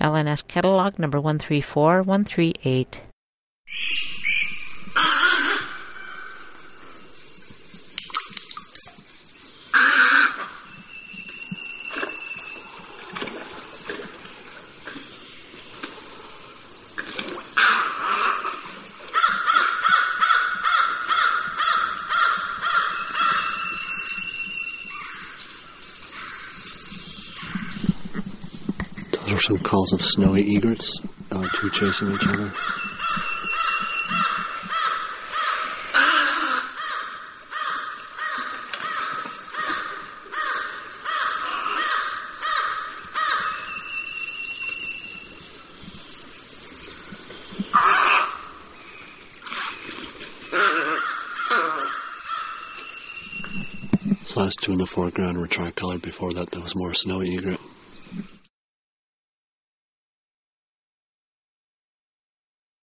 LNS catalog number 134138. Those are some calls of snowy egrets, uh, two chasing each other. So last two in the foreground were tricolored. Before that, there was more snowy egret.